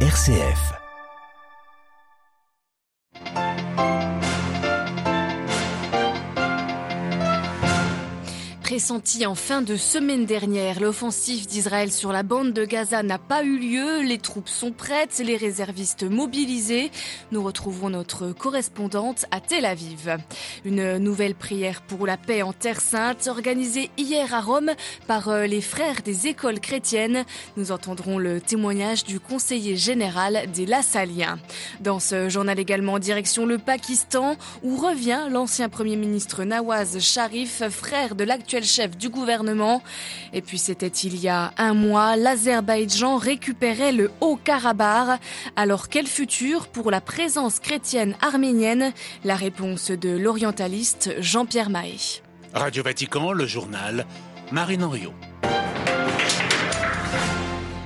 RCF. Pressenti en fin de semaine dernière, l'offensive d'Israël sur la bande de Gaza n'a pas eu lieu. Les troupes sont prêtes, les réservistes mobilisés. Nous retrouvons notre correspondante à Tel Aviv. Une nouvelle prière pour la paix en Terre Sainte, organisée hier à Rome par euh, les frères des écoles chrétiennes. Nous entendrons le témoignage du conseiller général des Lassaliens. Dans ce journal également, direction le Pakistan, où revient l'ancien premier ministre Nawaz Sharif, frère de l'actuel chef du gouvernement. Et puis c'était il y a un mois, l'Azerbaïdjan récupérait le Haut-Karabakh. Alors quel futur pour la présence chrétienne arménienne? La réponse de l'orientaliste Jean-Pierre Mahé. Radio Vatican, le journal Marine Henriot.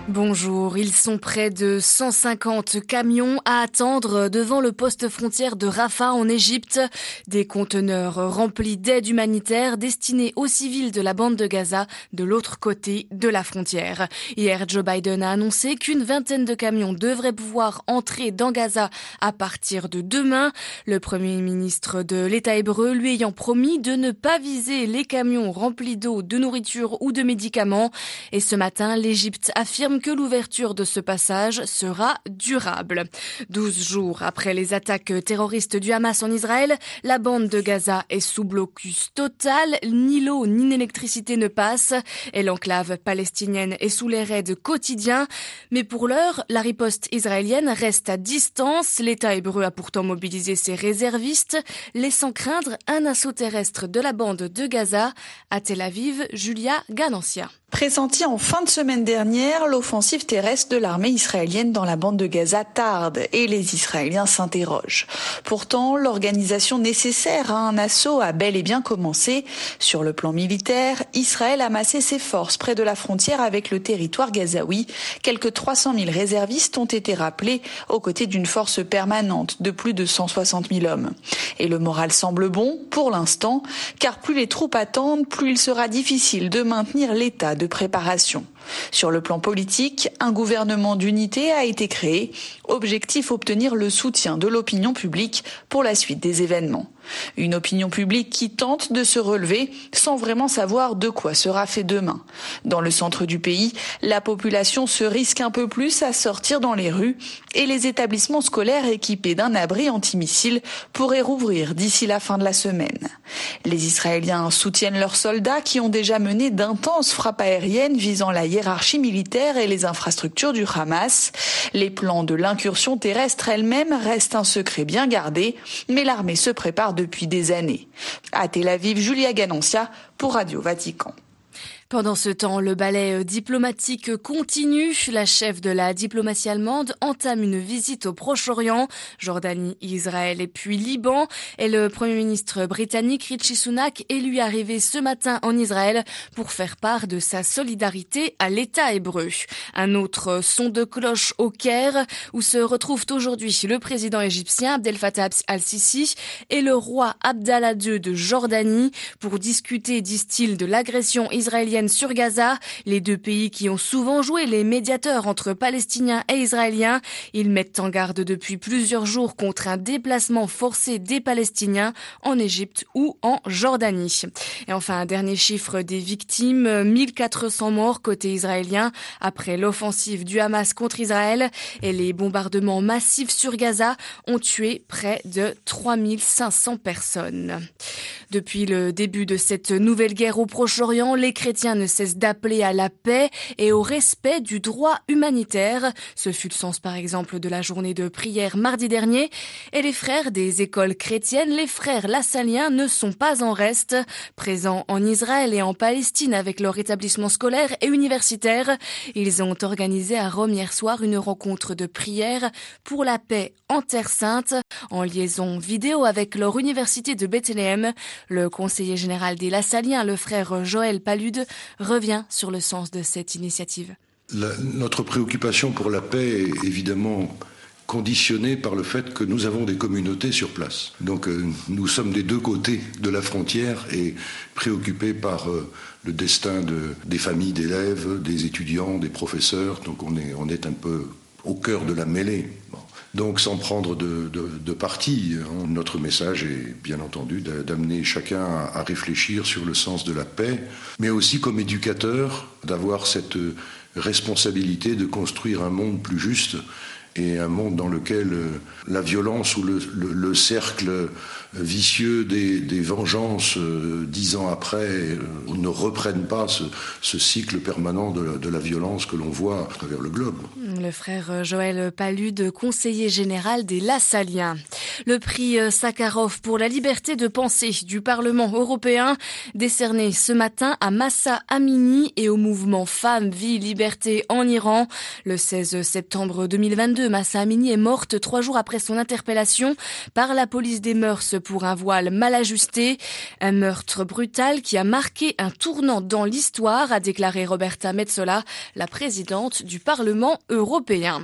Bonjour, ils sont près de 150 camions à attendre devant le poste frontière de Rafah en Égypte. Des conteneurs remplis d'aide humanitaire destinés aux civils de la bande de Gaza de l'autre côté de la frontière. Hier, Joe Biden a annoncé qu'une vingtaine de camions devraient pouvoir entrer dans Gaza à partir de demain. Le premier ministre de l'État hébreu lui ayant promis de ne pas viser les camions remplis d'eau, de nourriture ou de médicaments. Et ce matin, l'Égypte affirme que l'ouverture de ce passage sera durable. Douze jours après les attaques terroristes du Hamas en Israël, la bande de Gaza est sous blocus total. Ni l'eau ni l'électricité ne passent et l'enclave palestinienne est sous les raids quotidiens. Mais pour l'heure, la riposte israélienne reste à distance. L'État hébreu a pourtant mobilisé ses réservistes, laissant craindre un assaut terrestre de la bande de Gaza. À Tel Aviv, Julia Ganancia. Pressenti en fin de semaine dernière, l'offensive terrestre de l'armée israélienne dans la bande de Gaza tarde et les Israéliens s'interrogent. Pourtant, l'organisation nécessaire à un assaut a bel et bien commencé. Sur le plan militaire, Israël a massé ses forces près de la frontière avec le territoire gazaoui. Quelques 300 000 réservistes ont été rappelés aux côtés d'une force permanente de plus de 160 000 hommes. Et le moral semble bon pour l'instant, car plus les troupes attendent, plus il sera difficile de maintenir l'état de préparation. Sur le plan politique, un gouvernement d'unité a été créé, objectif obtenir le soutien de l'opinion publique pour la suite des événements. Une opinion publique qui tente de se relever sans vraiment savoir de quoi sera fait demain. Dans le centre du pays, la population se risque un peu plus à sortir dans les rues et les établissements scolaires équipés d'un abri antimissile pourraient rouvrir d'ici la fin de la semaine. Les Israéliens soutiennent leurs soldats qui ont déjà mené d'intenses frappes aériennes visant la hiérarchie militaire et les infrastructures du Hamas. Les plans de l'incursion terrestre elle-même restent un secret bien gardé, mais l'armée se prépare depuis des années. À Tel Aviv, Julia Ganancia pour Radio Vatican. Pendant ce temps, le ballet diplomatique continue. La chef de la diplomatie allemande entame une visite au Proche-Orient, Jordanie, Israël et puis Liban. Et le premier ministre britannique Richie Sunak est lui arrivé ce matin en Israël pour faire part de sa solidarité à l'État hébreu. Un autre son de cloche au Caire, où se retrouvent aujourd'hui le président égyptien Abdel Fattah al-Sisi et le roi Abdallah II de Jordanie pour discuter, disent-ils, de l'agression israélienne sur Gaza, les deux pays qui ont souvent joué les médiateurs entre Palestiniens et Israéliens. Ils mettent en garde depuis plusieurs jours contre un déplacement forcé des Palestiniens en Égypte ou en Jordanie. Et enfin, dernier chiffre des victimes, 1400 morts côté israélien après l'offensive du Hamas contre Israël et les bombardements massifs sur Gaza ont tué près de 3500 personnes. Depuis le début de cette nouvelle guerre au Proche-Orient, les chrétiens ne cesse d'appeler à la paix et au respect du droit humanitaire. Ce fut le sens par exemple de la journée de prière mardi dernier. Et les frères des écoles chrétiennes, les frères lassaliens ne sont pas en reste. Présents en Israël et en Palestine avec leur établissement scolaire et universitaire, ils ont organisé à Rome hier soir une rencontre de prière pour la paix en Terre Sainte en liaison vidéo avec leur université de Bethléem. Le conseiller général des Lassaliens, le frère Joël Palude, revient sur le sens de cette initiative. notre préoccupation pour la paix est évidemment conditionnée par le fait que nous avons des communautés sur place. Donc euh, nous sommes des deux côtés de la frontière et préoccupés par euh, le destin de, des familles d'élèves, des étudiants, des professeurs. Donc on est un peu au cœur de la mêlée. Donc sans prendre de, parti, hein, notre message est bien entendu d'amener chacun à, réfléchir sur le sens de la paix, mais aussi comme éducateur d'avoir cette responsabilité de construire un monde plus juste et un monde dans lequel euh, la violence ou le, cercle vicieux des, vengeances euh, dix ans après euh, ne reprennent pas ce, cycle permanent de, la violence que l'on voit à travers le globe. Le frère Joël Palude, conseiller général des Lassaliens. Le prix Sakharov pour la liberté de pensée du Parlement européen, décerné ce matin à Massa Amini et au mouvement Femmes, Vie, Liberté en Iran. Le 16 septembre 2022, Massa Amini est morte trois jours après son interpellation par la police des mœurs pour un voile mal ajusté. Un meurtre brutal qui a marqué un tournant dans l'histoire, a déclaré Roberta Metsola, la présidente du Parlement européen.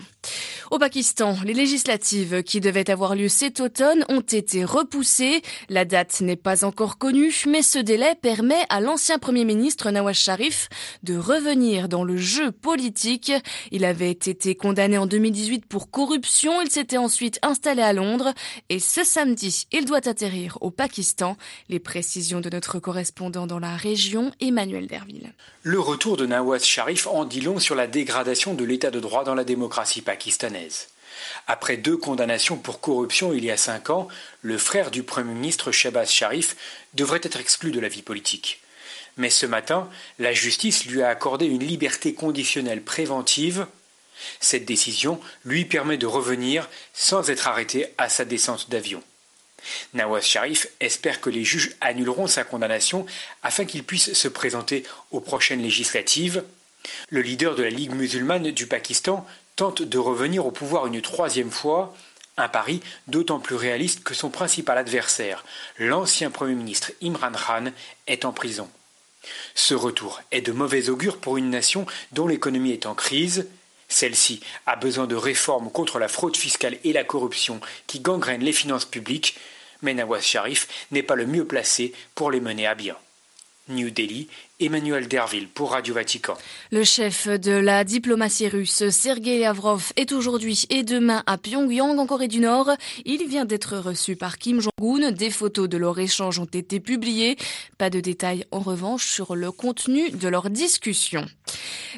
Au Pakistan, les législatives qui devaient avoir lieu cet automne ont été repoussées. La date n'est pas encore connue, mais ce délai permet à l'ancien Premier ministre Nawaz Sharif de revenir dans le jeu politique. Il avait été condamné en 2018 pour corruption. Il s'était ensuite installé à Londres et ce samedi, il doit atterrir au Pakistan. Les précisions de notre correspondant dans la région, Emmanuel Derville. Le retour de Nawaz Sharif en dit long sur la dégradation de l'état de droit dans la démocratie pakistanaise. Après deux condamnations pour corruption il y a cinq ans, le frère du Premier ministre Shabazz Sharif devrait être exclu de la vie politique. Mais ce matin, la justice lui a accordé une liberté conditionnelle préventive. Cette décision lui permet de revenir sans être arrêté à sa descente d'avion. Nawaz Sharif espère que les juges annuleront sa condamnation afin qu'il puisse se présenter aux prochaines législatives. Le leader de la Ligue musulmane du Pakistan tente de revenir au pouvoir une troisième fois, un pari d'autant plus réaliste que son principal adversaire, l'ancien Premier ministre Imran Khan, est en prison. Ce retour est de mauvais augure pour une nation dont l'économie est en crise. Celle-ci a besoin de réformes contre la fraude fiscale et la corruption qui gangrènent les finances publiques, mais Nawaz Sharif n'est pas le mieux placé pour les mener à bien. New Delhi, Emmanuel Derville pour Radio Vatican. Le chef de la diplomatie russe, Sergei Lavrov, est aujourd'hui et demain à Pyongyang, en Corée du Nord. Il vient d'être reçu par Kim Jong-un. Des photos de leur échange ont été publiées. Pas de détails en revanche sur le contenu de leur discussion.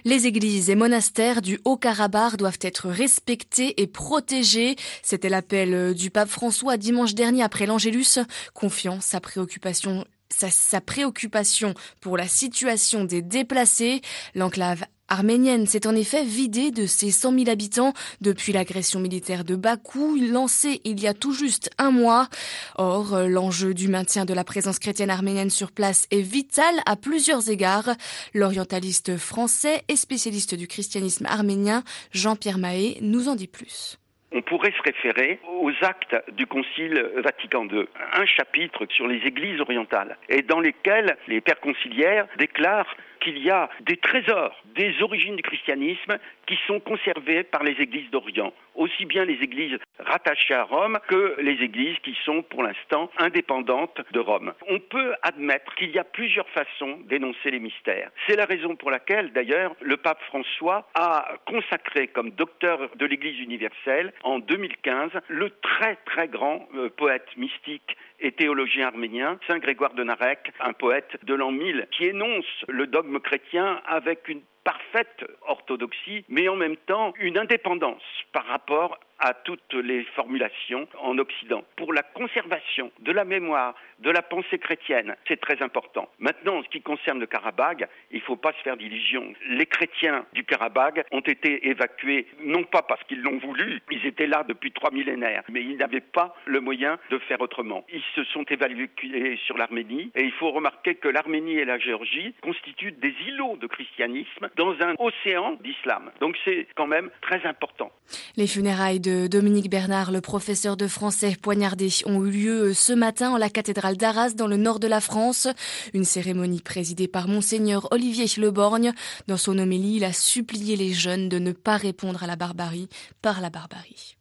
Les églises et monastères du Haut-Karabakh doivent être respectés et protégés. C'était l'appel du pape François dimanche dernier après l'Angélus, confiant sa préoccupation sa, préoccupation pour la situation des déplacés. L'enclave arménienne s'est en effet vidée de ses 100 000 habitants depuis l'agression militaire de Bakou, lancée il y a tout juste un mois. Or, l'enjeu du maintien de la présence chrétienne arménienne sur place est vital à plusieurs égards. L'orientaliste français et spécialiste du christianisme arménien, Jean-Pierre Mahé, nous en dit plus on pourrait se référer aux actes du Concile Vatican II, un chapitre sur les églises orientales, et dans lesquels les pères conciliaires déclarent qu'il y a des trésors des origines du christianisme qui sont conservés par les églises d'Orient, aussi bien les églises rattachées à Rome que les églises qui sont pour l'instant indépendantes de Rome. On peut admettre qu'il y a plusieurs façons d'énoncer les mystères. C'est la raison pour laquelle, d'ailleurs, le pape François a consacré comme docteur de l'Église universelle en 2015 le très très grand euh, poète mystique et théologien arménien, Saint Grégoire de Narek, un poète de l'an 1000, qui énonce le dogme chrétien avec une parfaite orthodoxie, mais en même temps une indépendance par rapport à toutes les formulations en Occident. Pour la conservation de la mémoire, de la pensée chrétienne, c'est très important. Maintenant, en ce qui concerne le Karabagh, il ne faut pas se faire d'illusions. Les chrétiens du Karabagh ont été évacués, non pas parce qu'ils l'ont voulu, ils étaient là depuis trois millénaires, mais ils n'avaient pas le moyen de faire autrement. Ils se sont évacués sur l'Arménie, et il faut remarquer que l'Arménie et la Géorgie constituent des îlots de christianisme dans un océan d'islam. Donc c'est quand même très important. Les funérailles de Dominique Bernard, le professeur de français poignardé, ont eu lieu ce matin en la cathédrale d'Arras dans le nord de la France. Une cérémonie présidée par monseigneur Olivier Leborgne. Dans son homélie, il a supplié les jeunes de ne pas répondre à la barbarie par la barbarie.